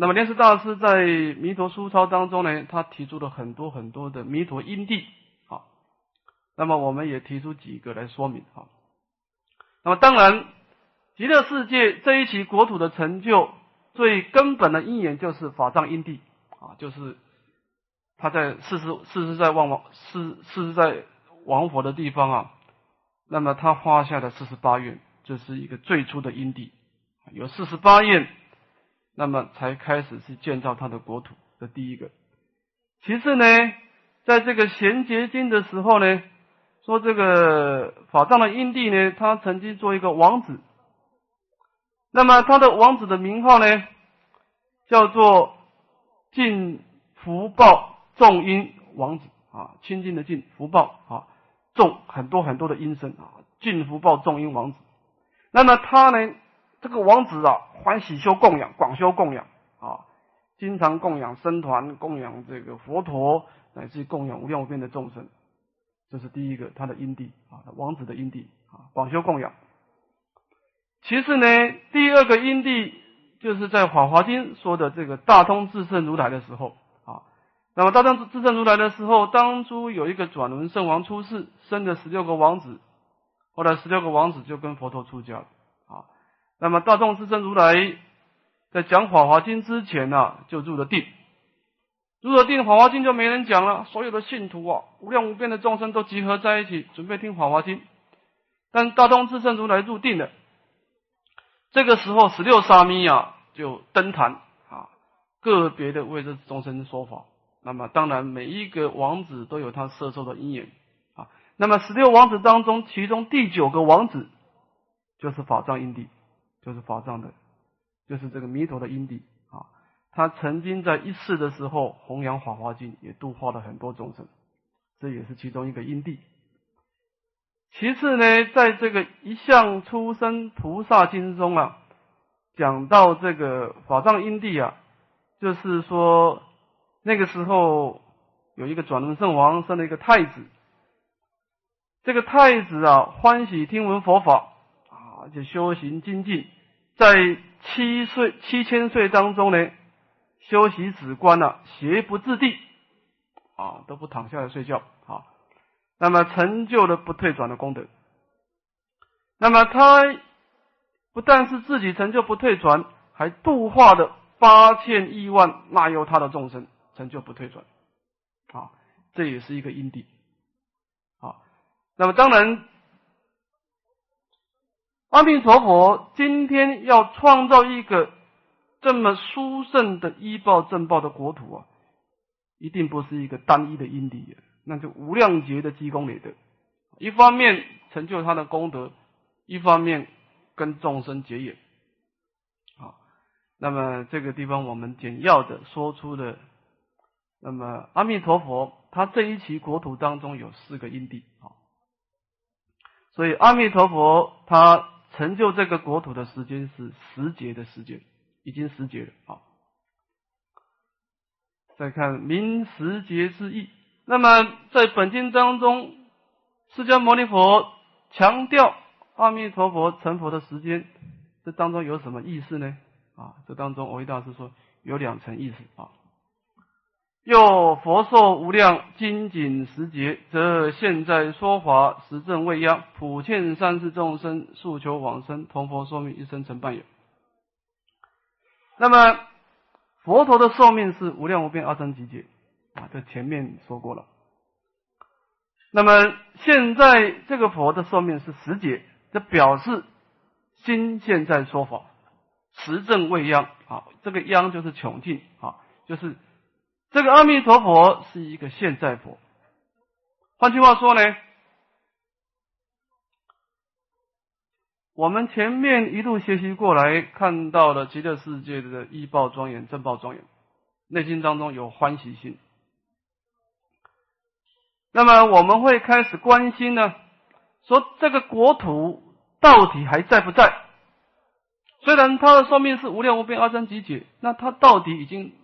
那么莲师大师在《弥陀书钞》当中呢，他提出了很多很多的弥陀因地啊。那么我们也提出几个来说明啊。那么当然，极乐世界这一期国土的成就，最根本的因缘就是法藏因地啊，就是他在世世世世在望王世世世在王佛的地方啊。那么他花下的四十八愿，这是一个最初的因地，有四十八愿，那么才开始是建造他的国土的第一个。其次呢，在这个衔接经的时候呢，说这个法藏的因地呢，他曾经做一个王子，那么他的王子的名号呢，叫做尽福报众因王子啊，清净的净福报啊。众很多很多的音声啊，尽福报众音王子。那么他呢，这个王子啊，欢喜修供养，广修供养啊，经常供养僧团，供养这个佛陀，乃至供养无量无边的众生。这是第一个他的因地啊，王子的因地啊，广修供养。其次呢，第二个因地就是在《法华经》说的这个大通智胜如来的时候啊。那么大藏自证如来的时候，当初有一个转轮圣王出世，生了十六个王子，后来十六个王子就跟佛陀出家了。那么大众自证如来在讲《法华经》之前呢，就入了定，入了定，《法华经》就没人讲了，所有的信徒啊，无量无边的众生都集合在一起，准备听《法华经》。但大众自证如来入定了，这个时候十六沙弥啊就登坛啊，个别的为这众生说法。那么当然，每一个王子都有他摄受的因缘啊。那么十六王子当中，其中第九个王子就是法藏因地，就是法藏的，就是这个弥陀的因地啊。他曾经在一世的时候弘扬法华经，也度化了很多众生，这也是其中一个因地。其次呢，在这个一向出生菩萨经中啊，讲到这个法藏因地啊，就是说。那个时候有一个转轮圣王生了一个太子，这个太子啊欢喜听闻佛法啊，就修行精进，在七岁七千岁当中呢，修习止观了，邪不自地啊，都不躺下来睡觉啊，那么成就了不退转的功德。那么他不但是自己成就不退转，还度化的八千亿万那由他的众生。成就不退转，啊，这也是一个因地，啊，那么当然，阿弥陀佛今天要创造一个这么殊胜的医报正报的国土啊，一定不是一个单一的因地，那就无量劫的积功累德，一方面成就他的功德，一方面跟众生结缘，啊，那么这个地方我们简要的说出了。那么阿弥陀佛，他这一期国土当中有四个因地啊，所以阿弥陀佛他成就这个国土的时间是十劫的时间，已经十劫了啊。再看明十劫之意，那么在本经当中，释迦牟尼佛强调阿弥陀佛成佛的时间，这当中有什么意思呢？啊，这当中我一大师说有两层意思啊。又佛寿无量，精进时节，则现在说法实证未央，普劝三世众生，诉求往生，同佛寿命一生成半有。那么佛陀的寿命是无量无边阿僧祇劫啊，这前面说过了。那么现在这个佛的寿命是十劫，这表示心现在说法实证未央啊，这个央就是穷尽啊，就是。这个阿弥陀佛是一个现在佛，换句话说呢，我们前面一路学习过来，看到了极乐世界的医报庄严、正报庄严，内心当中有欢喜心。那么我们会开始关心呢，说这个国土到底还在不在？虽然它的寿命是无量无边阿僧祇劫，那它到底已经？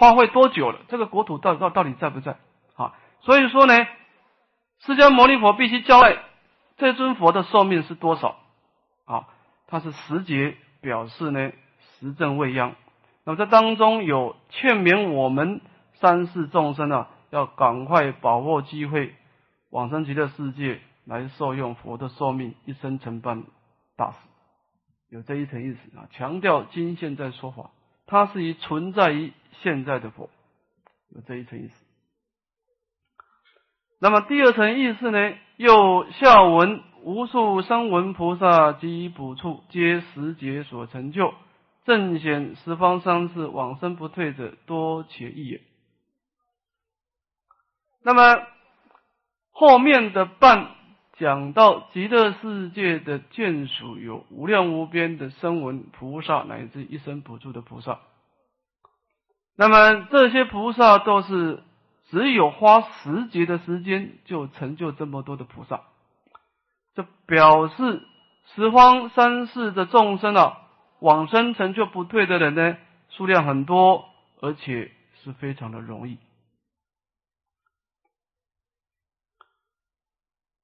花费多久了？这个国土到到到底在不在？啊，所以说呢，释迦牟尼佛必须交代这尊佛的寿命是多少？啊，它是十劫，表示呢时正未央。那么这当中有劝勉我们三世众生啊，要赶快把握机会往生极乐世界来受用佛的寿命，一生承办大事，有这一层意思啊。强调今现在说法，它是以存在于现在的佛，有这一层意思。那么第二层意思呢？又下文无数声闻菩萨及补处，皆时节所成就，正显十方三世往生不退者多且异也。那么后面的半讲到极乐世界的眷属有无量无边的声闻菩萨，乃至一生补助的菩萨。那么这些菩萨都是。只有花十劫的时间，就成就这么多的菩萨，这表示十方三世的众生啊，往生成就不退的人呢，数量很多，而且是非常的容易。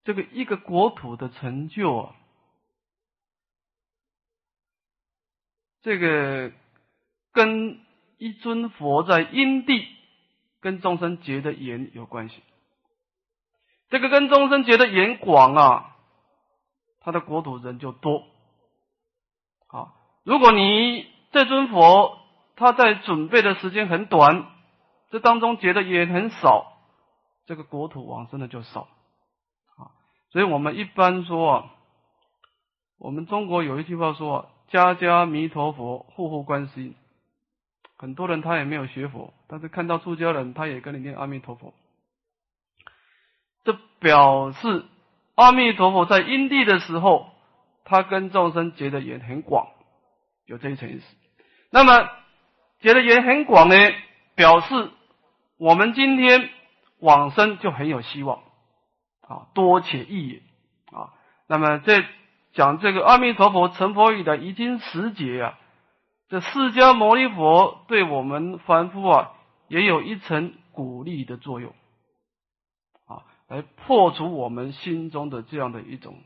这个一个国土的成就啊，这个跟一尊佛在因地。跟众生结的缘有关系，这个跟众生结的缘广啊，他的国土人就多。好，如果你这尊佛他在准备的时间很短，这当中结的缘很少，这个国土往生的就少。所以我们一般说啊，我们中国有一句话说：“家家弥陀佛，户户观世音。”很多人他也没有学佛，但是看到出家人，他也跟你念阿弥陀佛。这表示阿弥陀佛在因地的时候，他跟众生结的缘很广，有这一层意思。那么结的缘很广呢，表示我们今天往生就很有希望啊，多且易也啊。那么在讲这个阿弥陀佛成佛以来已经十劫啊。这释迦牟尼佛对我们凡夫啊，也有一层鼓励的作用，啊，来破除我们心中的这样的一种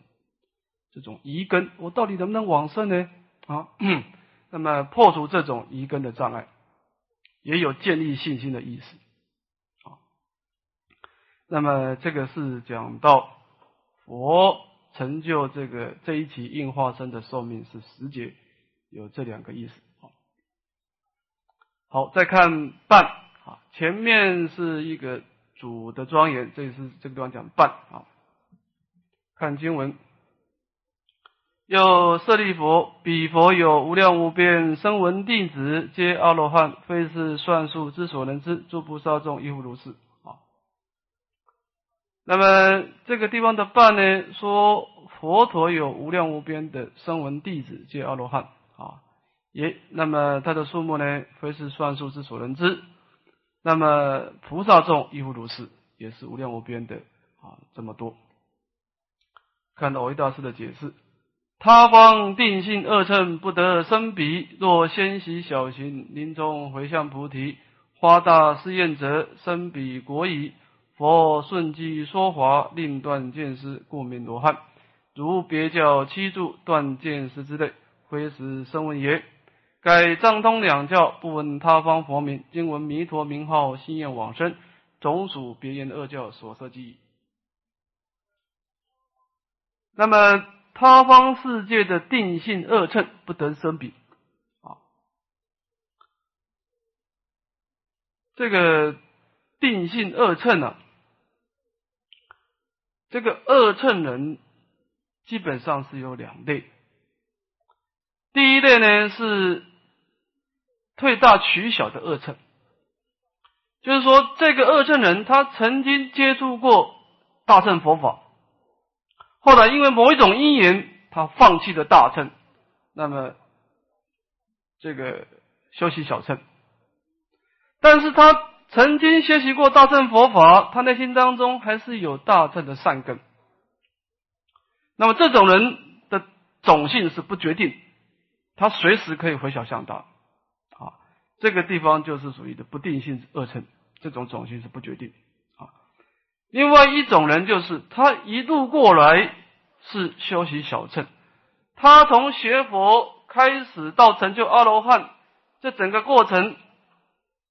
这种疑根，我到底能不能往生呢？啊，那么破除这种疑根的障碍，也有建立信心的意思，那么这个是讲到佛成就这个这一期应化身的寿命是十劫，有这两个意思。好，再看半啊，前面是一个主的庄严，这是这个地方讲半啊。看经文，又舍利佛，彼佛有无量无边声闻弟子，皆阿罗汉，非是算数之所能知。诸菩萨众亦复如是。那么这个地方的半呢，说佛陀有无量无边的声闻弟子，皆阿罗汉啊。也，那么它的数目呢，非是算数之所能知。那么菩萨众亦复如是，也是无量无边的啊，这么多。看到维大师的解释：他方定性二乘不得生彼，若先习小行，临终回向菩提，花大誓愿者，生彼国矣。佛顺机说法，令断见思，故名罗汉。如别教七柱断见思之类，非是声闻也。改藏通两教，不闻他方佛名，今闻弥陀名号，心愿往生，总属别言恶教所设计。那么他方世界的定性二乘不得生彼啊，这个定性二乘呢，这个二乘人基本上是有两类，第一类呢是。退大取小的恶乘，就是说，这个恶乘人他曾经接触过大乘佛法，后来因为某一种因缘，他放弃了大乘，那么这个修习小乘，但是他曾经学习过大乘佛法，他内心当中还是有大乘的善根。那么这种人的种性是不决定，他随时可以回小向大。啊这个地方就是属于的不定性二乘，这种种性是不决定啊。另外一种人就是他一路过来是修习小乘，他从学佛开始到成就阿罗汉，这整个过程，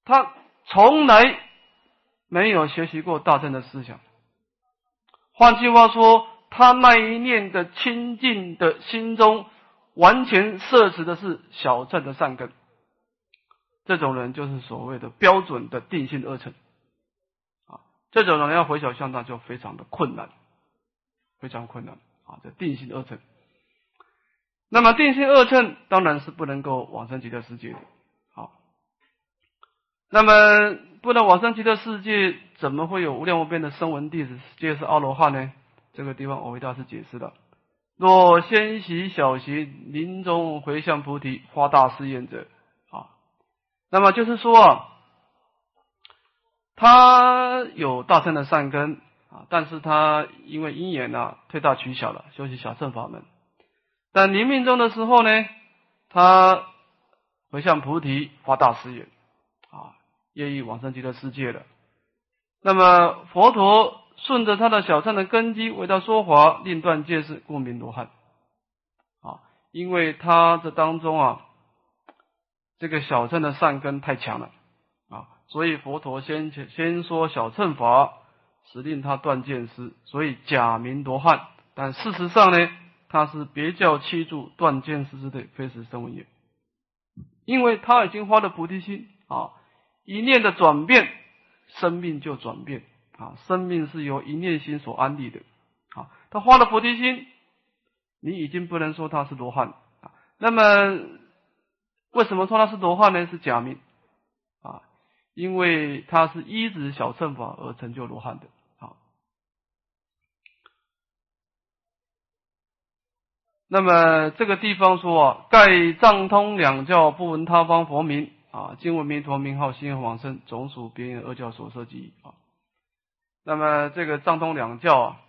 他从来没有学习过大乘的思想。换句话说，他那一念的清净的心中，完全摄持的是小乘的善根。这种人就是所谓的标准的定性二乘。啊，这种人要回小向大就非常的困难，非常困难啊！这定性二乘。那么定性二乘当然是不能够往生极乐世界的。那么不能往生极乐世界，怎么会有无量无边的声闻弟子，皆是阿罗汉呢？这个地方我为大师解释了：若先习小行，临终回向菩提，发大誓愿者，啊，那么就是说啊，他有大乘的善根啊，但是他因为因缘啊，退大取小了，修习小乘法门。但临命终的时候呢，他回向菩提发大誓愿，啊，愿意往生极乐世界了。那么佛陀顺着他的小乘的根基为他说法，令断戒事，故名罗汉。啊，因为他这当中啊，这个小乘的善根太强了，啊，所以佛陀先先说小乘法，使令他断见思，所以假名罗汉。但事实上呢？他是别教七住断见思之的非是声闻也，因为他已经发了菩提心啊，一念的转变，生命就转变啊，生命是由一念心所安立的啊，他发了菩提心，你已经不能说他是罗汉啊，那么为什么说他是罗汉呢？是假名啊，因为他是依止小乘法而成就罗汉的啊。那么这个地方说啊，盖藏通两教，不闻他方佛名啊，经闻弥陀名号，心愿往生，总属别人二教所设计啊。那么这个藏通两教啊，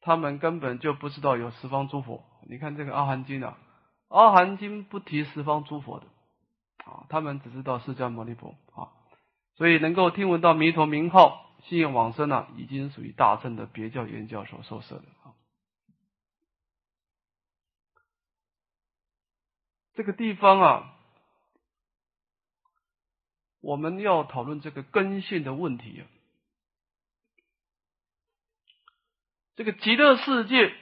他们根本就不知道有十方诸佛。你看这个阿含经啊，阿含经不提十方诸佛的啊，他们只知道释迦牟尼佛啊，所以能够听闻到弥陀名号，心愿往生呢，已经属于大乘的别教原教所受设的啊。这个地方啊，我们要讨论这个根性的问题啊。这个极乐世界，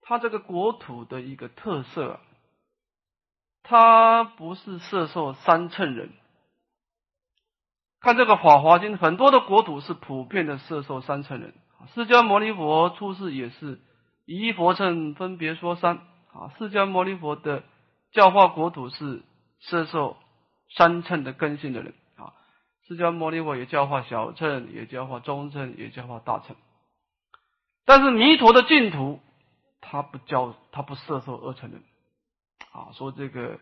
它这个国土的一个特色，它不是摄受三乘人。看这个《法华经》，很多的国土是普遍的摄受三乘人。释迦牟尼佛出世也是一佛乘分别说三。啊，释迦牟尼佛的教化国土是摄受三乘的根性的人啊。释迦牟尼佛也教化小乘，也教化中乘，也教化大乘。但是弥陀的净土，他不教，他不摄受二乘人啊。说这个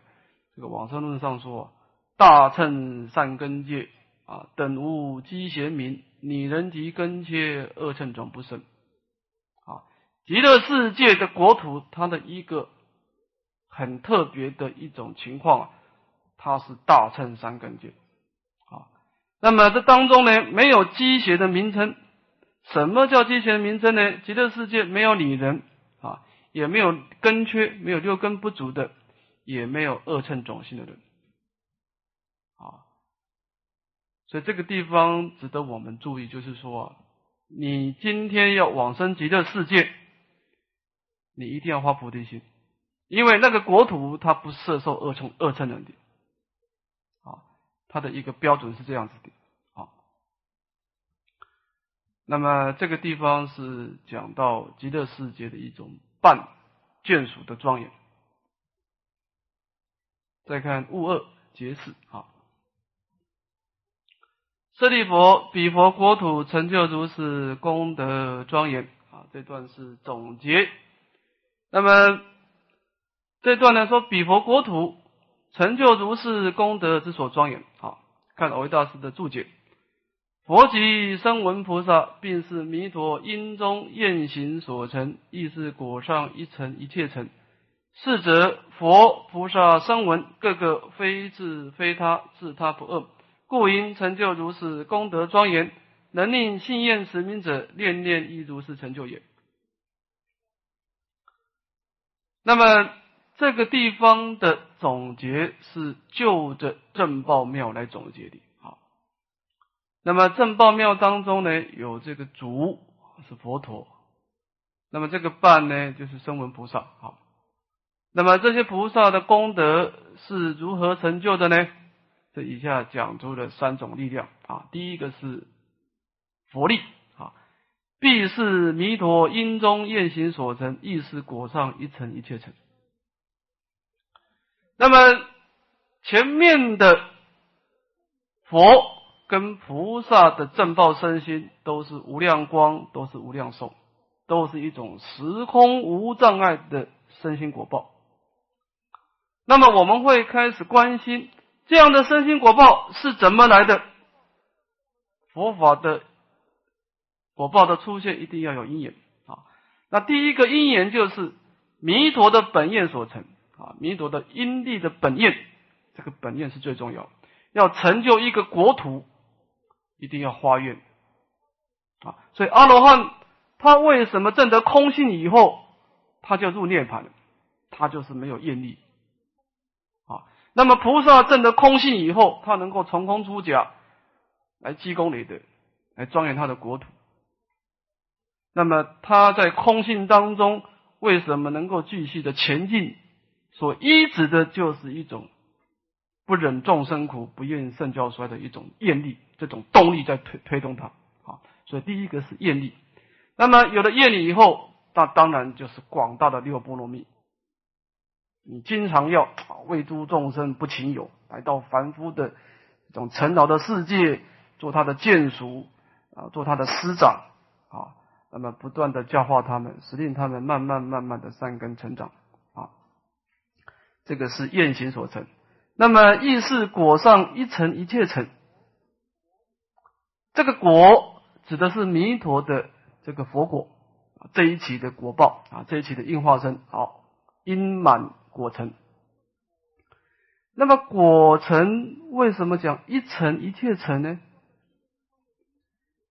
这个往生论上说，大乘善根界啊，等无积贤明，拟人及根切，二乘转不生。极乐世界的国土，它的一个很特别的一种情况啊，它是大乘三根界啊。那么这当中呢，没有机邪的名称。什么叫机邪的名称呢？极乐世界没有女人啊，也没有根缺，没有六根不足的，也没有二乘种性的人啊。所以这个地方值得我们注意，就是说，你今天要往生极乐世界。你一定要发菩提心，因为那个国土它不摄受二乘二乘人的，它的一个标准是这样子的，啊，那么这个地方是讲到极乐世界的一种半眷属的庄严。再看物二结世啊，舍利佛比佛国土成就如是功德庄严。啊，这段是总结。那么这段呢说，比佛国土成就如是功德之所庄严。好，看藕益大师的注解：佛即声闻菩萨，并是弥陀因中愿行所成，亦是果上一层一切成。是则佛菩萨声闻，个个非自非他，自他不二，故因成就如是功德庄严，能令信愿持名者，念念亦如是成就也。那么这个地方的总结是就着正报庙来总结的。好，那么正报庙当中呢，有这个主是佛陀，那么这个伴呢，就是声闻菩萨。好，那么这些菩萨的功德是如何成就的呢？这以下讲出了三种力量啊。第一个是佛力啊，必是弥陀因中愿行所成，亦是果上一成一切成。那么前面的佛跟菩萨的正报身心都是无量光，都是无量寿，都是一种时空无障碍的身心果报。那么我们会开始关心。这样的身心果报是怎么来的？佛法的果报的出现一定要有因缘啊。那第一个因缘就是弥陀的本愿所成啊，弥陀的因地的本愿，这个本愿是最重要。要成就一个国土，一定要发愿啊。所以阿罗汉他为什么证得空性以后，他就入涅槃？他就是没有愿力啊。那么菩萨证得空性以后，他能够从空出假，来积功累德，来庄严他的国土。那么他在空性当中，为什么能够继续的前进？所依止的就是一种不忍众生苦、不愿圣教衰的一种愿力，这种动力在推推动他。啊，所以第一个是愿力。那么有了愿力以后，那当然就是广大的六波罗蜜。你经常要啊为诸众生不情有，来到凡夫的这种尘劳的世界，做他的眷属啊，做他的师长啊，那么不断的教化他们，使令他们慢慢慢慢的善根成长。这个是愿行所成。那么意是果上一层一切成。这个果指的是弥陀的这个佛果这一期的果报啊，这一期的应化身好因满。果成，那么果成为什么讲一成一切成呢？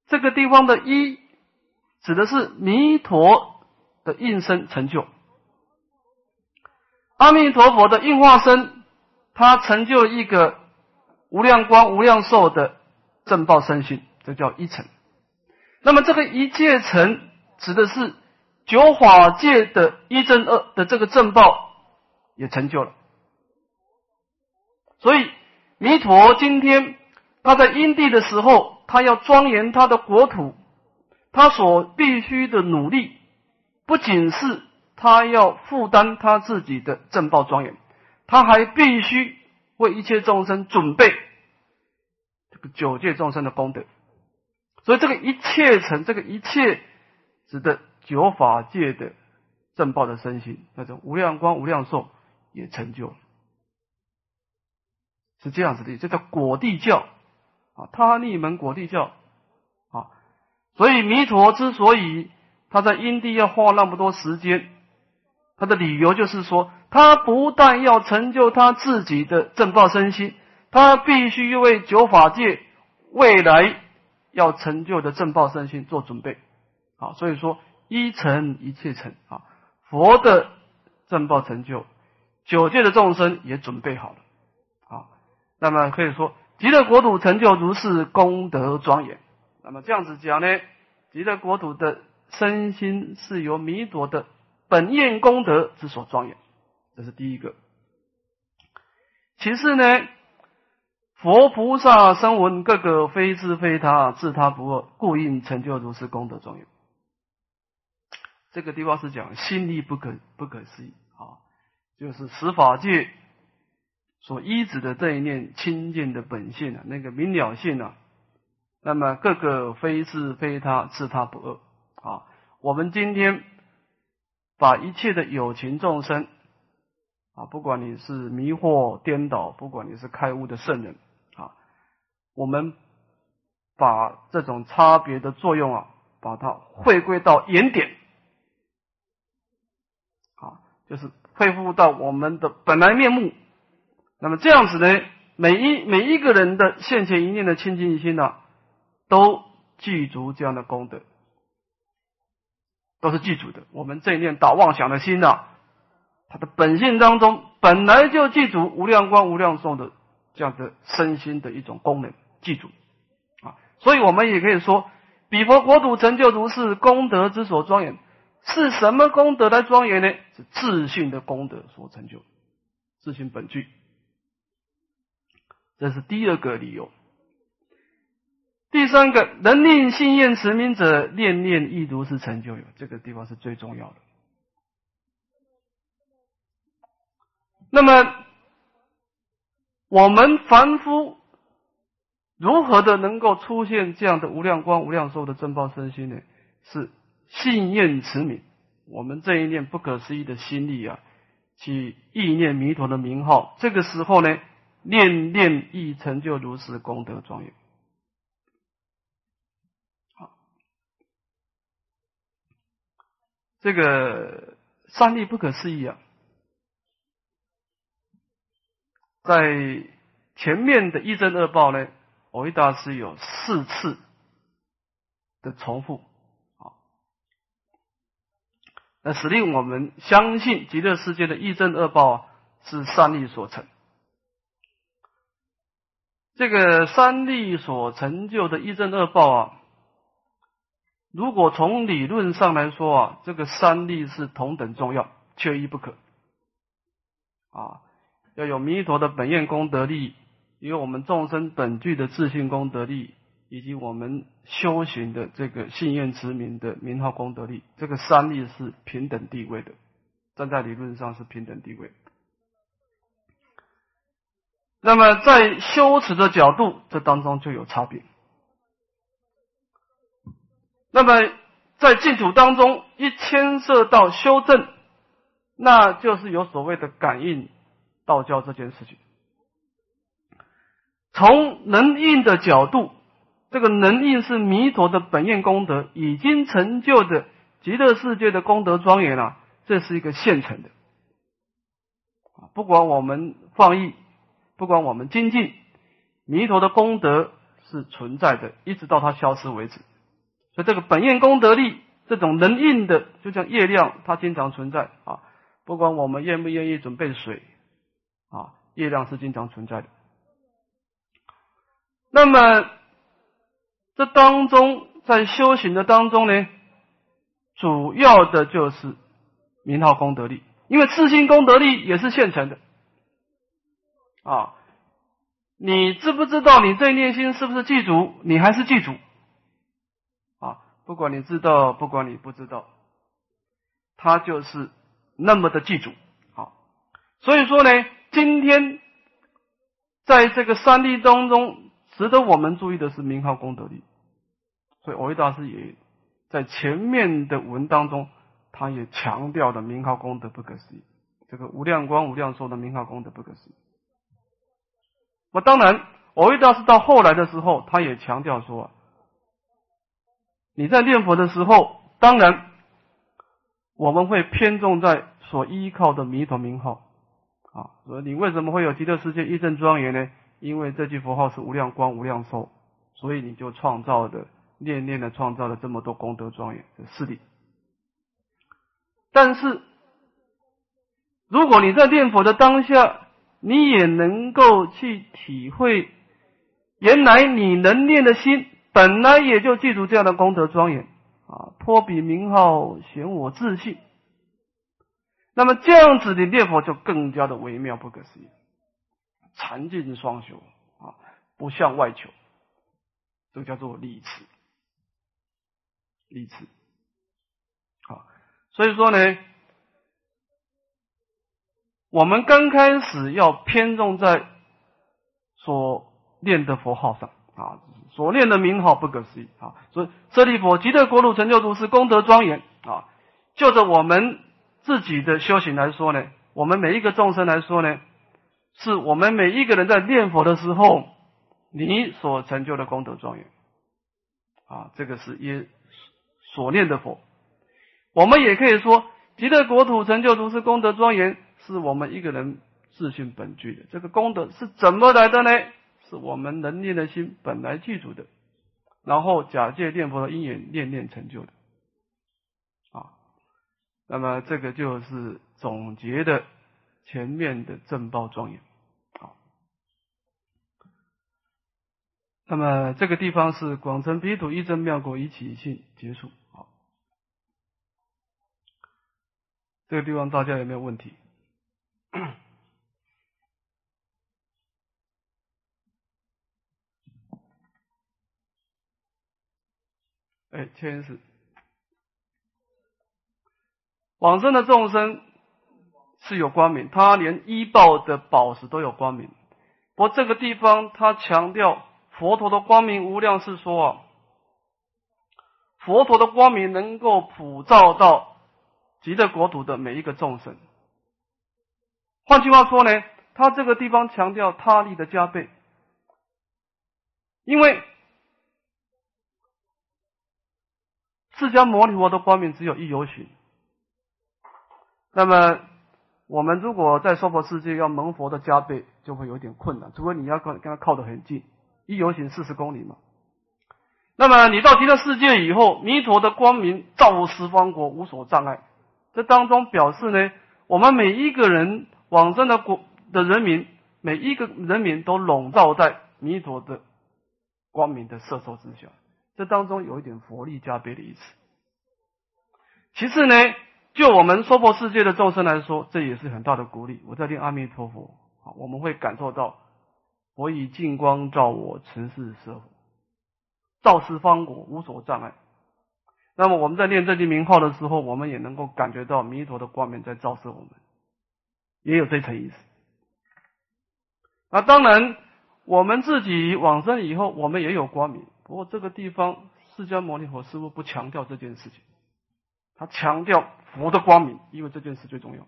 这个地方的“一”指的是弥陀的应身成就，阿弥陀佛的应化身，他成就一个无量光、无量寿的正报身心，这叫一成。那么这个一切成指的是九法界的一正二的这个正报。也成就了，所以弥陀今天他在因地的时候，他要庄严他的国土，他所必须的努力，不仅是他要负担他自己的正报庄严，他还必须为一切众生准备这个九界众生的功德。所以这个一切成，这个一切指的九法界的正报的身心，那种无量光、无量寿。也成就，是这样子的，这叫果地教啊，他逆门果地教啊，所以弥陀之所以他在因地要花那么多时间，他的理由就是说，他不但要成就他自己的正报身心，他必须为九法界未来要成就的正报身心做准备啊，所以说一成一切成啊，佛的正报成就。九界的众生也准备好了，啊，那么可以说极乐国土成就如是功德庄严。那么这样子讲呢，极乐国土的身心是由弥陀的本愿功德之所庄严，这是第一个。其次呢，佛菩萨声闻各个非自非他，自他不二，故应成就如是功德庄严。这个地方是讲心力不可不可思议啊。就是十法界所依止的这一念清净的本性啊，那个明了性啊，那么各个非是非他，自他不二啊。我们今天把一切的有情众生啊，不管你是迷惑颠倒，不管你是开悟的圣人啊，我们把这种差别的作用啊，把它回归到原点啊，就是。恢复到我们的本来面目，那么这样子呢？每一每一个人的现前一念的清净心呢，都具足这样的功德，都是具足的。我们这一念导妄想的心呢，他的本性当中本来就记住无量光无量寿的这样的身心的一种功能，记住啊，所以我们也可以说，比佛国土成就如是功德之所庄严，是什么功德来庄严呢？是自信的功德所成就，自信本具，这是第二个理由。第三个，能令信愿持名者，念念亦如是成就有。这个地方是最重要的。那么，我们凡夫如何的能够出现这样的无量光、无量寿的正报身心呢？是信愿持名，我们这一念不可思议的心力啊，去意念弥陀的名号，这个时候呢，念念亦成就如是功德庄严。这个三力不可思议啊！在前面的一正二报呢，我一大师有四次的重复啊，那使令我们相信极乐世界的一正二报啊是三力所成。这个三力所成就的一正二报啊。如果从理论上来说啊，这个三力是同等重要，缺一不可。啊，要有弥陀的本愿功德力，有我们众生本具的自信功德力，以及我们修行的这个信愿持名的名号功德力，这个三力是平等地位的，站在理论上是平等地位。那么在修持的角度，这当中就有差别。那么，在净土当中，一牵涉到修正，那就是有所谓的感应道教这件事情。从能应的角度，这个能应是弥陀的本愿功德已经成就的极乐世界的功德庄严啊，这是一个现成的。不管我们放逸，不管我们精进，弥陀的功德是存在的，一直到它消失为止。这个本愿功德力，这种能应的，就像业量，它经常存在啊。不管我们愿不愿意准备水啊，业量是经常存在的。那么这当中，在修行的当中呢，主要的就是名号功德力，因为自心功德力也是现成的啊。你知不知道你这一念心是不是记住？你还是记住？不管你知道，不管你不知道，他就是那么的记住。好，所以说呢，今天在这个三力当中，值得我们注意的是名号功德力。所以，我维大师也在前面的文当中，他也强调了名号功德不可思议。这个无量光、无量寿的名号功德不可思议。那当然，我维大师到后来的时候，他也强调说。你在念佛的时候，当然我们会偏重在所依靠的弥陀名号啊。所以你为什么会有极乐世界一正庄严呢？因为这句佛号是无量光、无量寿，所以你就创造的念念的创造了这么多功德庄严的势力。但是，如果你在念佛的当下，你也能够去体会，原来你能念的心。本来也就记住这样的功德庄严啊，托比名号显我自信。那么这样子的念佛就更加的微妙不可思议，禅净双修啊，不向外求，这叫做理持，理持。好，所以说呢，我们刚开始要偏重在所念的佛号上啊。所念的名号不可思议啊！所以舍利弗极乐国土成就如是功德庄严啊！就着我们自己的修行来说呢，我们每一个众生来说呢，是我们每一个人在念佛的时候，你所成就的功德庄严啊！这个是耶所念的佛。我们也可以说，极乐国土成就如是功德庄严，是我们一个人自信本具的这个功德是怎么来的呢？是我们能念的心本来记住的，然后假借念佛的因缘念念成就的，啊，那么这个就是总结的前面的正报庄严。好，那么这个地方是广成彼土一真妙果一起性结束。好，这个地方大家有没有问题？哎，天是往生的众生是有光明，他连医报的宝石都有光明。不过这个地方他强调佛陀的光明无量，是说啊，佛陀的光明能够普照到极乐国土的每一个众生。换句话说呢，他这个地方强调他力的加倍，因为。释迦牟尼佛的光明只有一游行，那么我们如果在娑婆世界要蒙佛的加倍，就会有点困难，除非你要跟跟他靠得很近，一游行四十公里嘛。那么你到极乐世界以后，弥陀的光明照十方国，无所障碍。这当中表示呢，我们每一个人往生的国的人民，每一个人民都笼罩在弥陀的光明的摄受之下。这当中有一点佛力加倍的意思。其次呢，就我们娑婆世界的众生来说，这也是很大的鼓励。我在念阿弥陀佛，啊，我们会感受到我以净光照我，尘世舍照十方国，无所障碍。那么我们在念这句名号的时候，我们也能够感觉到弥陀的光明在照射我们，也有这层意思。那当然，我们自己往生以后，我们也有光明。不过这个地方，释迦牟尼佛师傅不强调这件事情，他强调佛的光明，因为这件事最重要。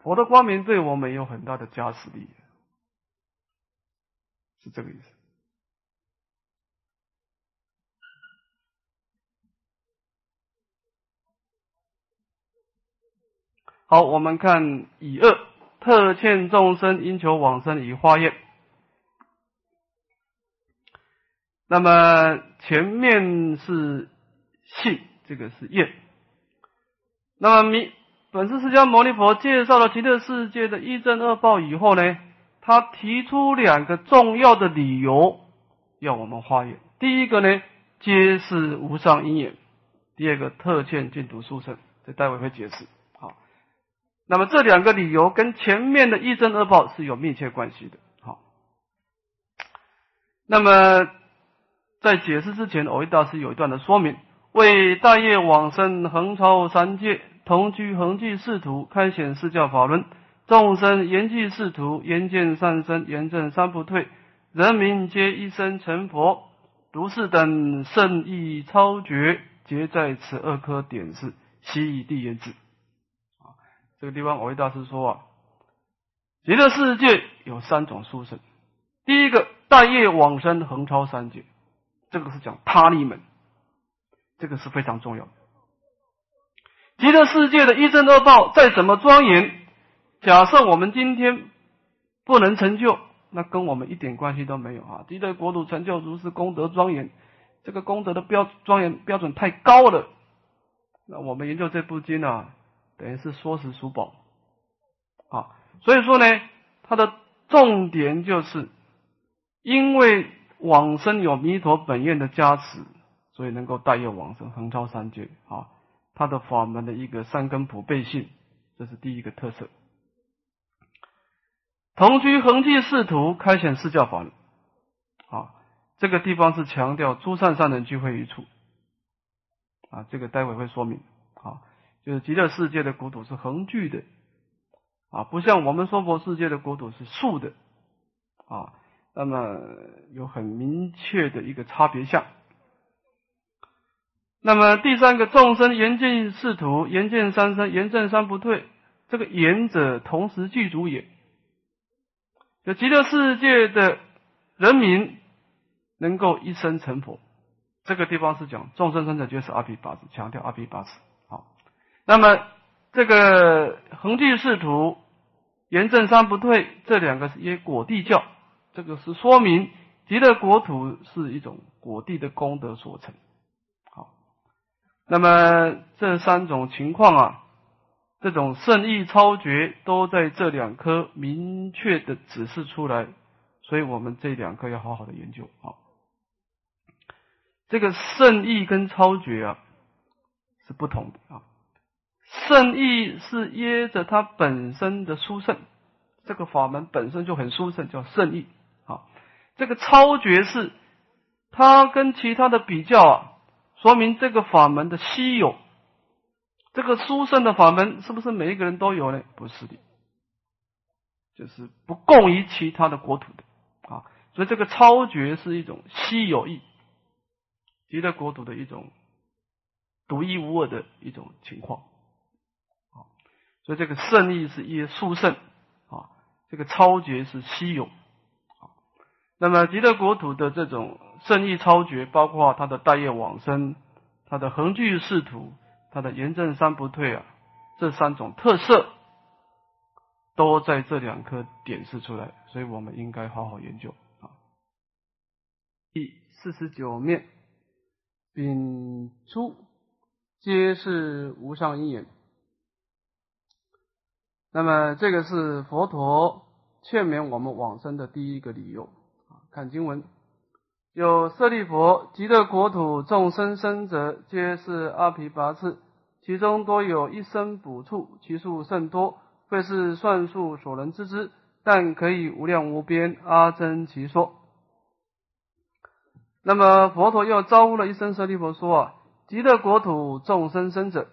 佛的光明对我们有很大的加持力，是这个意思。好，我们看以二。特欠众生因求往生以化验。那么前面是信，这个是验。那么弥本师释迦牟尼佛介绍了极乐世界的一正二报以后呢，他提出两个重要的理由要我们化验。第一个呢，皆是无上因缘；第二个，特欠净土殊胜。这待会会解释。那么这两个理由跟前面的一正二报是有密切关系的。好，那么在解释之前，偶一大师有一段的说明：为大业往生，横超三界，同居恒具仕途，开显释教法轮，众生言具仕途，言见善生，言正三不退，人民皆一生成佛。如是等圣意超绝，皆在此二科点示，悉以地言之。这个地方，我维大师说啊，极乐世界有三种殊胜。第一个，大业往生，横超三界，这个是讲他利门，这个是非常重要的。极乐世界的一正二报再怎么庄严，假设我们今天不能成就，那跟我们一点关系都没有啊。极乐国土成就如是功德庄严，这个功德的标庄严标准太高了，那我们研究这部经啊。等于是说时属宝啊，所以说呢，它的重点就是，因为往生有弥陀本愿的加持，所以能够带业往生，横超三界啊。它的法门的一个三根普被性，这是第一个特色。同居恒济仕途，开显四教法门啊，这个地方是强调诸善善人聚会一处啊，这个待会会说明啊。就是极乐世界的国土是恒具的啊，不像我们娑婆世界的国土是竖的啊，那么有很明确的一个差别相。那么第三个众生严见仕途，严见三生，严正三不退，这个严者同时具足也。就极乐世界的人民能够一生成佛，这个地方是讲众生生者就是阿毗八字，强调阿毗八字。那么，这个恒具仕途、严正三不退，这两个是因果地教，这个是说明极乐国土是一种果地的功德所成。好那么这三种情况啊，这种圣意超绝都在这两颗明确的指示出来，所以我们这两颗要好好的研究啊。这个圣意跟超绝啊是不同的啊，圣意是耶着它本身的殊胜，这个法门本身就很殊胜，叫圣意啊。这个超绝是它跟其他的比较啊。说明这个法门的稀有，这个殊胜的法门是不是每一个人都有呢？不是的，就是不共于其他的国土的啊。所以这个超绝是一种稀有异，极乐国土的一种独一无二的一种情况。这个圣意是一殊胜啊，这个超绝是稀有啊。那么极乐国土的这种。圣意超绝，包括他的大业往生，他的恒具仕途，他的严正三不退啊，这三种特色都在这两颗点示出来，所以我们应该好好研究啊。第四十九面，丙初皆是无上因缘。那么这个是佛陀劝勉我们往生的第一个理由啊。看经文。有舍利佛，极乐国土众生生者，皆是阿毗跋致，其中多有一生补处，其数甚多，非是算数所能知之。但可以无量无边阿僧其说。那么佛陀又招呼了一声舍利佛说啊，极乐国土众生生者，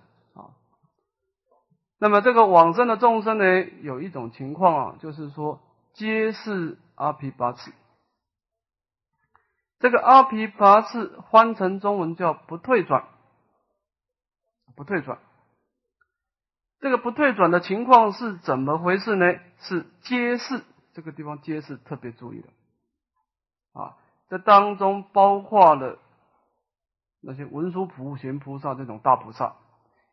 那么这个往生的众生呢，有一种情况啊，就是说皆是阿毗跋致。这个阿毗跋致翻成中文叫不退转，不退转。这个不退转的情况是怎么回事呢？是皆是这个地方皆是特别注意的啊，这当中包括了那些文殊普贤菩萨这种大菩萨，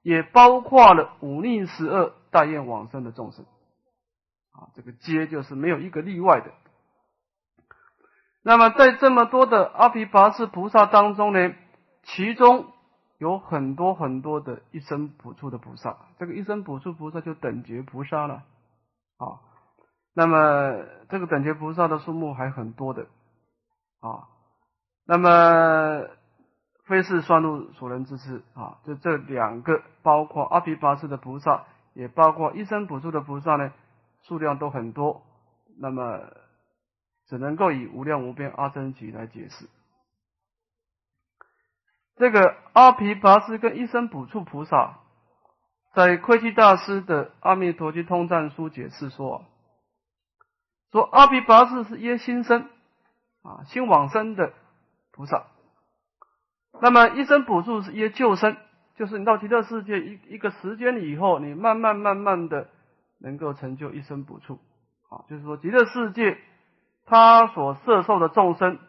也包括了五逆十二大愿往生的众生啊，这个皆就是没有一个例外的。那么，在这么多的阿毗跋致菩萨当中呢，其中有很多很多的一生补处的菩萨，这个一生补处菩萨就等觉菩萨了啊。那么，这个等觉菩萨的数目还很多的啊。那么，非是算入所能知之啊。就这两个，包括阿毗跋致的菩萨，也包括一生补处的菩萨呢，数量都很多。那么。只能够以无量无边阿僧祇来解释。这个阿毗跋致跟一生补处菩萨，在窥基大师的《阿弥陀经通赞书》解释说：说阿毗跋致是耶心生啊，心往生的菩萨。那么一生补处是耶救生，就是你到极乐世界一一个时间以后，你慢慢慢慢的能够成就一生补处啊，就是说极乐世界。他所摄受的众生，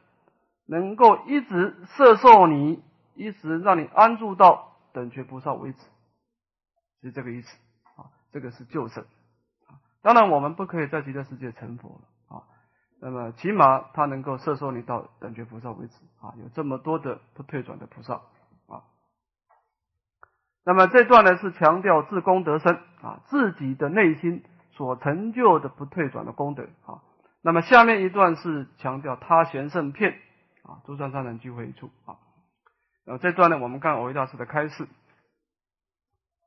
能够一直摄受你，一直让你安住到等觉菩萨为止，是这个意思啊。这个是救生啊。当然，我们不可以在极乐世界成佛了。那么，起码他能够摄受你到等觉菩萨为止啊。有这么多的不退转的菩萨啊。那么这段呢，是强调自功德身啊，自己的内心所成就的不退转的功德啊。那么下面一段是强调他贤圣片啊，诸善善人聚会一处啊。呃，这段呢，我们看藕益大师的开示。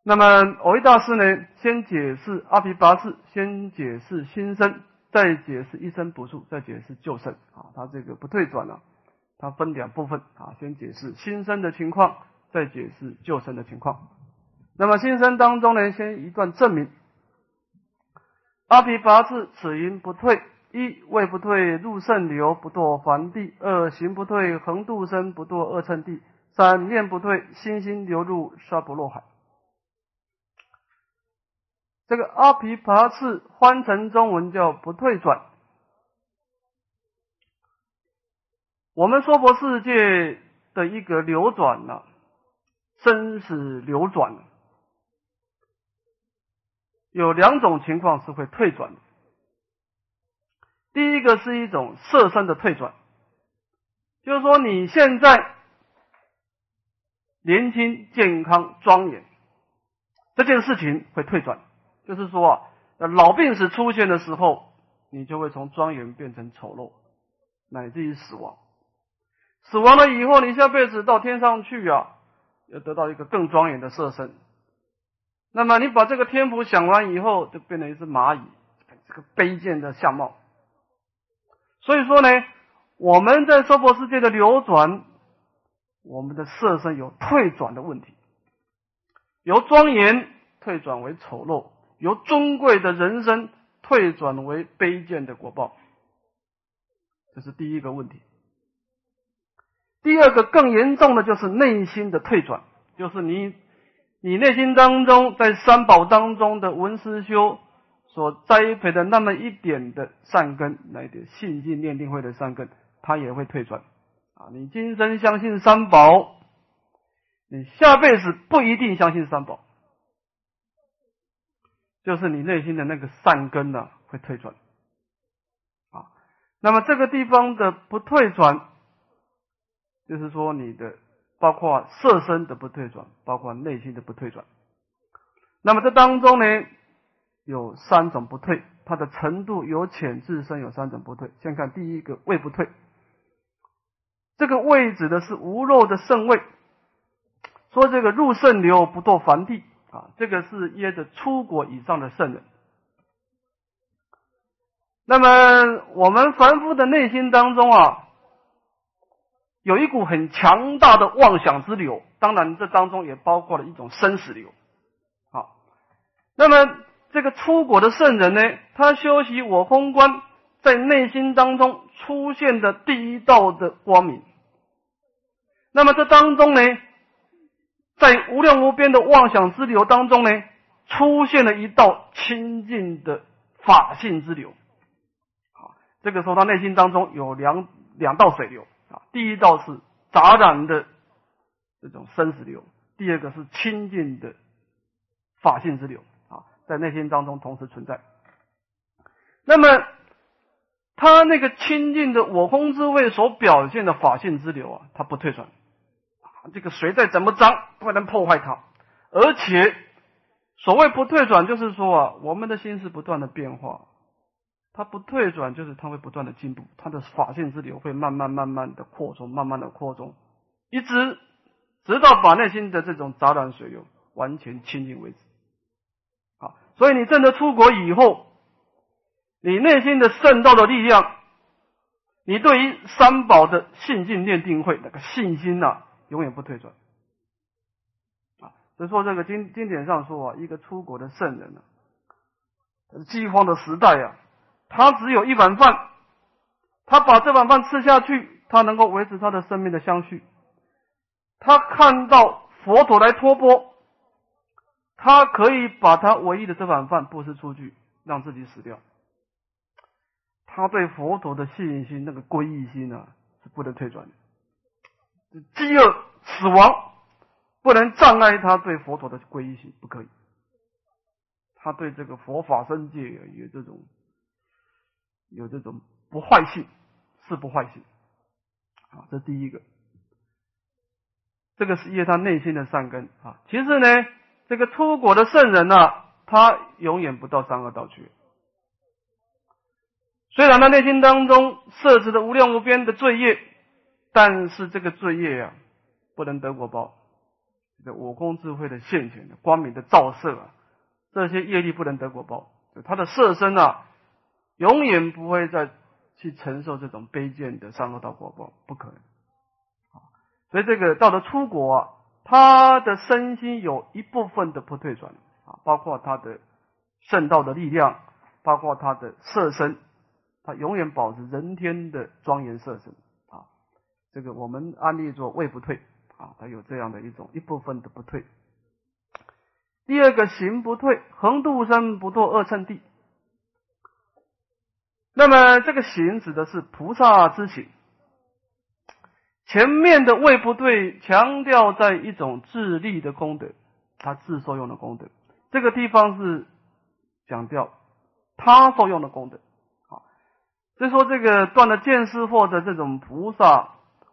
那么藕益大师呢，先解释阿毗跋致，先解释心生，再解释一生补处，再解释旧生啊。他这个不退转了，他分两部分啊，先解释新生的情况，再解释旧生的情况。那么新生当中呢，先一段证明阿毗跋致此因不退。一位不退入圣流，不堕凡地；二行不退横渡生，不堕二乘地；三念不退心心流入沙婆洛海。这个阿毗跋致翻成中文叫不退转。我们娑婆世界的一个流转呢，生死流转，有两种情况是会退转的。第一个是一种色身的退转，就是说你现在年轻、健康、庄严，这件事情会退转，就是说啊，老病死出现的时候，你就会从庄严变成丑陋，乃至于死亡。死亡了以后，你下辈子到天上去啊，要得到一个更庄严的色身。那么你把这个天福想完以后，就变成一只蚂蚁，这个卑贱的相貌。所以说呢，我们在娑婆世界的流转，我们的色身有退转的问题，由庄严退转为丑陋，由尊贵的人生退转为卑贱的果报，这是第一个问题。第二个更严重的就是内心的退转，就是你。你内心当中，在三宝当中的文思修所栽培的那么一点的善根，那一点信心念定慧的善根，它也会退转啊！你今生相信三宝，你下辈子不一定相信三宝，就是你内心的那个善根呢会退转啊。那么这个地方的不退转，就是说你的。包括色身的不退转，包括内心的不退转。那么这当中呢，有三种不退，它的程度由浅至深有三种不退。先看第一个胃不退，这个胃指的是无肉的肾胃，说这个入肾流不堕凡地啊，这个是约着出国以上的圣人。那么我们凡夫的内心当中啊。有一股很强大的妄想之流，当然这当中也包括了一种生死流。好，那么这个出国的圣人呢，他修习我空观，在内心当中出现的第一道的光明。那么这当中呢，在无量无边的妄想之流当中呢，出现了一道清净的法性之流。好，这个时候他内心当中有两两道水流。啊，第一道是杂染的这种生死流，第二个是清净的法性之流啊，在内心当中同时存在。那么，他那个清净的我空之位所表现的法性之流啊，它不退转，这个水再怎么脏，不能破坏它。而且，所谓不退转，就是说啊，我们的心是不断的变化。它不退转，就是它会不断的进步，它的法性之流会慢慢慢慢的扩充，慢慢的扩充，一直直到把内心的这种杂染水流完全清净为止。好，所以你真的出国以后，你内心的圣道的力量，你对于三宝的信心念定慧那个信心呐，永远不退转。啊，所以说这个经经典上说啊，一个出国的圣人啊，饥荒的时代啊。他只有一碗饭，他把这碗饭吃下去，他能够维持他的生命的相续。他看到佛陀来托钵，他可以把他唯一的这碗饭布施出去，让自己死掉。他对佛陀的信心，那个皈依心啊，是不能退转的。饥饿、死亡不能障碍他对佛陀的皈依心，不可以。他对这个佛法生界有这种。有这种不坏性，是不坏性，啊，这第一个，这个是因为他内心的善根啊。其实呢，这个出国的圣人呢，他永远不到三恶道去。虽然他内心当中设置的无量无边的罪业，但是这个罪业啊，不能得果报。这我空智慧的现前光明的照射啊，这些业力不能得果报，他的色身啊。永远不会再去承受这种卑贱的三恶道果报，不可能。啊，所以这个到了出国啊，他的身心有一部分的不退转啊，包括他的圣道的力量，包括他的色身，他永远保持人天的庄严色身。这个我们安利做位不退啊，它有这样的一种一部分的不退。第二个行不退，横渡生不堕恶乘地。那么这个行指的是菩萨之行，前面的位不对，强调在一种自利的功德，他自受用的功德。这个地方是强调他受用的功德。啊，所以说这个断了见思惑的这种菩萨，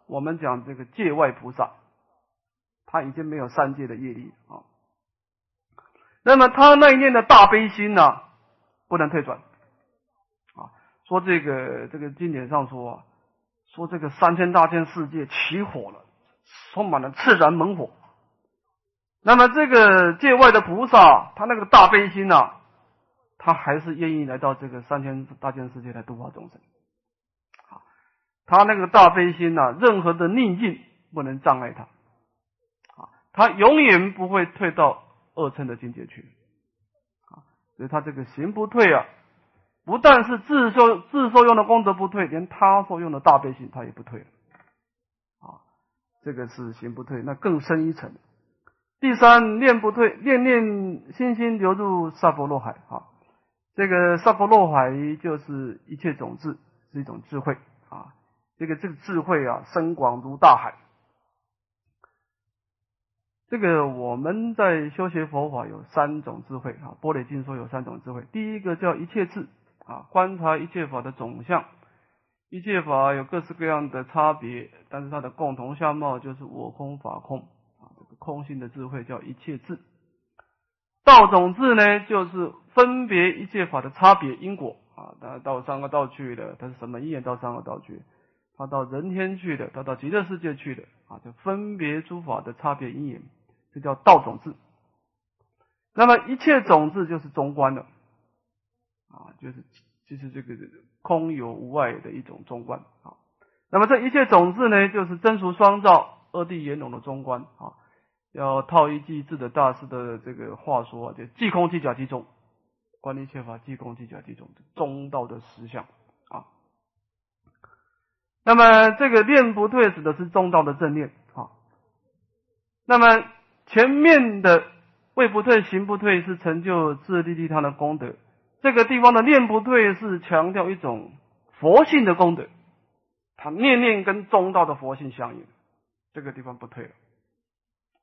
我们讲这个界外菩萨，他已经没有三界的业力啊。那么他那一念的大悲心呢，不能退转啊。说这个这个经典上说啊，说这个三千大千世界起火了，充满了炽然猛火。那么这个界外的菩萨，他那个大悲心呐，他还是愿意来到这个三千大千世界来度化众生。他那个大悲心呐，任何的逆境不能障碍他。啊，他永远不会退到二乘的境界去。啊，所以他这个行不退啊，不但是自受自受用的功德不退，连他受用的大悲心他也不退了。啊，这个是行不退，那更深一层。第三念不退，念念心心流入萨婆若海啊！这个萨婆若海就是一切种子，是一种智慧啊！这个这个智慧啊，深广如大海。这个我们在修学佛法有三种智慧啊，《波雷经》说有三种智慧。第一个叫一切智啊，观察一切法的总相，一切法有各式各样的差别，但是它的共同相貌就是我空法空啊，这个。空性的智慧叫一切智，道种智呢，就是分别一切法的差别因果啊。他到三个道去的，它是什么因缘到三个道去？他到人天去的，他到极乐世界去的啊，就分别诸法的差别因缘，这叫道种智。那么一切种智就是中观了啊，就是就是这个空有无外的一种中观啊。那么这一切种智呢，就是真俗双照、二谛圆融的中观啊。要套一句智的大师的这个话说，就即空即假即中，观一切法即空即假即中，中道的实相。那么这个念不退指的是中道的正念啊。那么前面的位不退行不退是成就自利利他的功德，这个地方的念不退是强调一种佛性的功德，他念念跟中道的佛性相应，这个地方不退了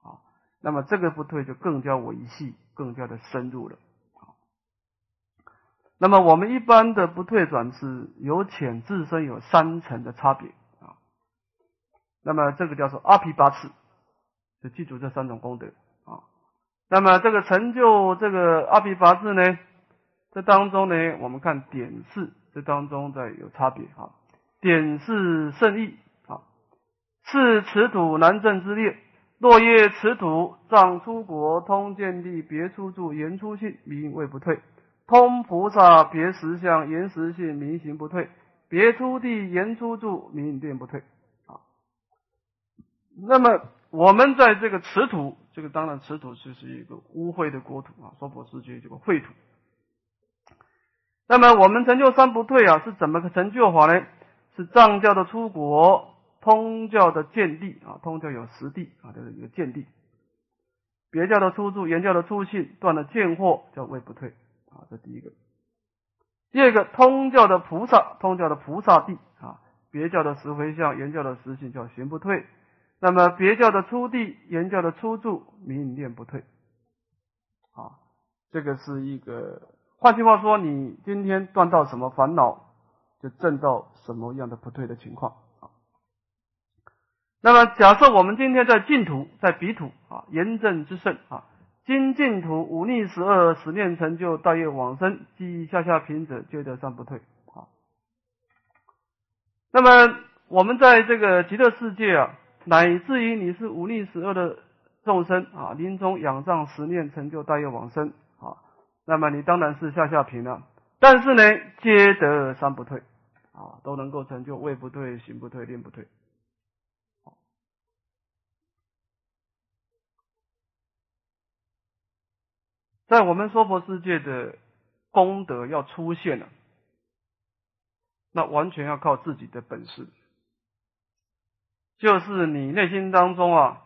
啊。那么这个不退就更加维系，更加的深入了。那么我们一般的不退转是由浅至深有三层的差别啊。那么这个叫做阿毗八次，就记住这三种功德啊。那么这个成就这个阿毗八次呢，这当中呢，我们看点四这当中的有差别啊。点是圣意啊，是持土南镇之列。落叶持土，藏出国，通见地，别出住，言出性，名位不退；通菩萨，别实相，言实性，名行不退；别出地，言出住，名定不退。啊，那么我们在这个持土，这个当然持土就是一个污秽的国土啊，娑婆世界这个秽土。那么我们成就三不退啊，是怎么个成就法呢？是藏教的出国。通教的见地啊，通教有实地啊，这是一个见地。别教的出住，言教的出信，断了见惑叫位不退啊，这第一个。第二个，通教的菩萨，通教的菩萨地啊，别教的实回向，言教的实性叫行不退。那么别教的出地，言教的出住，名念不退。啊，这个是一个，换句话说，你今天断到什么烦恼，就证到什么样的不退的情况啊。那么，假设我们今天在净土，在彼土啊，严正之圣啊，今净土五逆十二十念成就大业往生，即下下品者，皆得三不退啊。那么，我们在这个极乐世界啊，乃至于你是五逆十二的众生啊，临终仰仗十念成就大业往生啊，那么你当然是下下品了。但是呢，皆得三不退啊，都能够成就位不退、行不退、念不退。在我们娑婆世界的功德要出现了，那完全要靠自己的本事，就是你内心当中啊，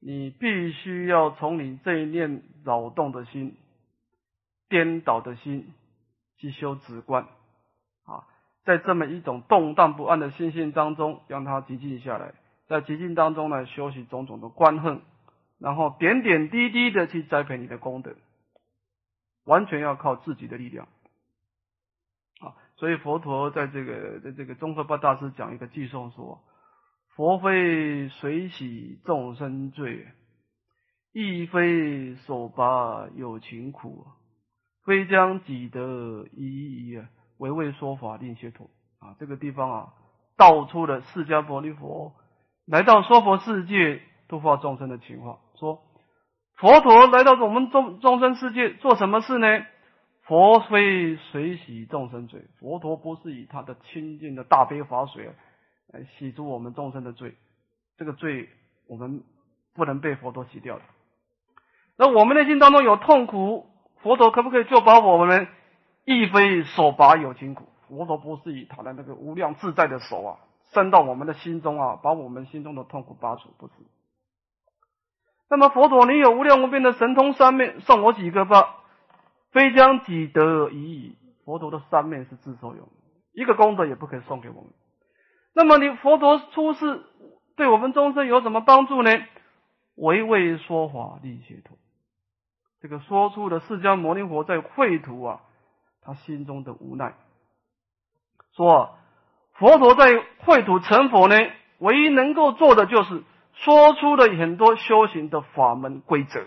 你必须要从你这一念扰动的心、颠倒的心去修止观啊，在这么一种动荡不安的心性当中，让它寂静下来，在寂静当中呢，修习种种的观恨。然后点点滴滴的去栽培你的功德，完全要靠自己的力量啊！所以佛陀在这个在这个中科巴大师讲一个偈颂说：佛非水洗众生罪，亦非手拔有情苦，非将己得一一啊，唯为说法令解脱。啊，这个地方啊，道出了释迦牟尼佛来到娑婆世界度化众生的情况。说佛陀来到我们众众生世界做什么事呢？佛非水洗众生罪，佛陀不是以他的清净的大悲法水来洗诸我们众生的罪，这个罪我们不能被佛陀洗掉的。那我们内心当中有痛苦，佛陀可不可以就把我们亦非手拔有情苦？佛陀不是以他的那个无量自在的手啊，伸到我们的心中啊，把我们心中的痛苦拔除，不是。那么佛陀，你有无量无边的神通三昧，送我几个吧？非将己得已矣。佛陀的三昧是自受用，一个功德也不可以送给我们。那么你佛陀出世，对我们众生有什么帮助呢？唯为说法利解脱。这个说出了释迦牟尼佛在秽土啊，他心中的无奈。说佛陀在秽土成佛呢，唯一能够做的就是说出了很多修行的法门规则。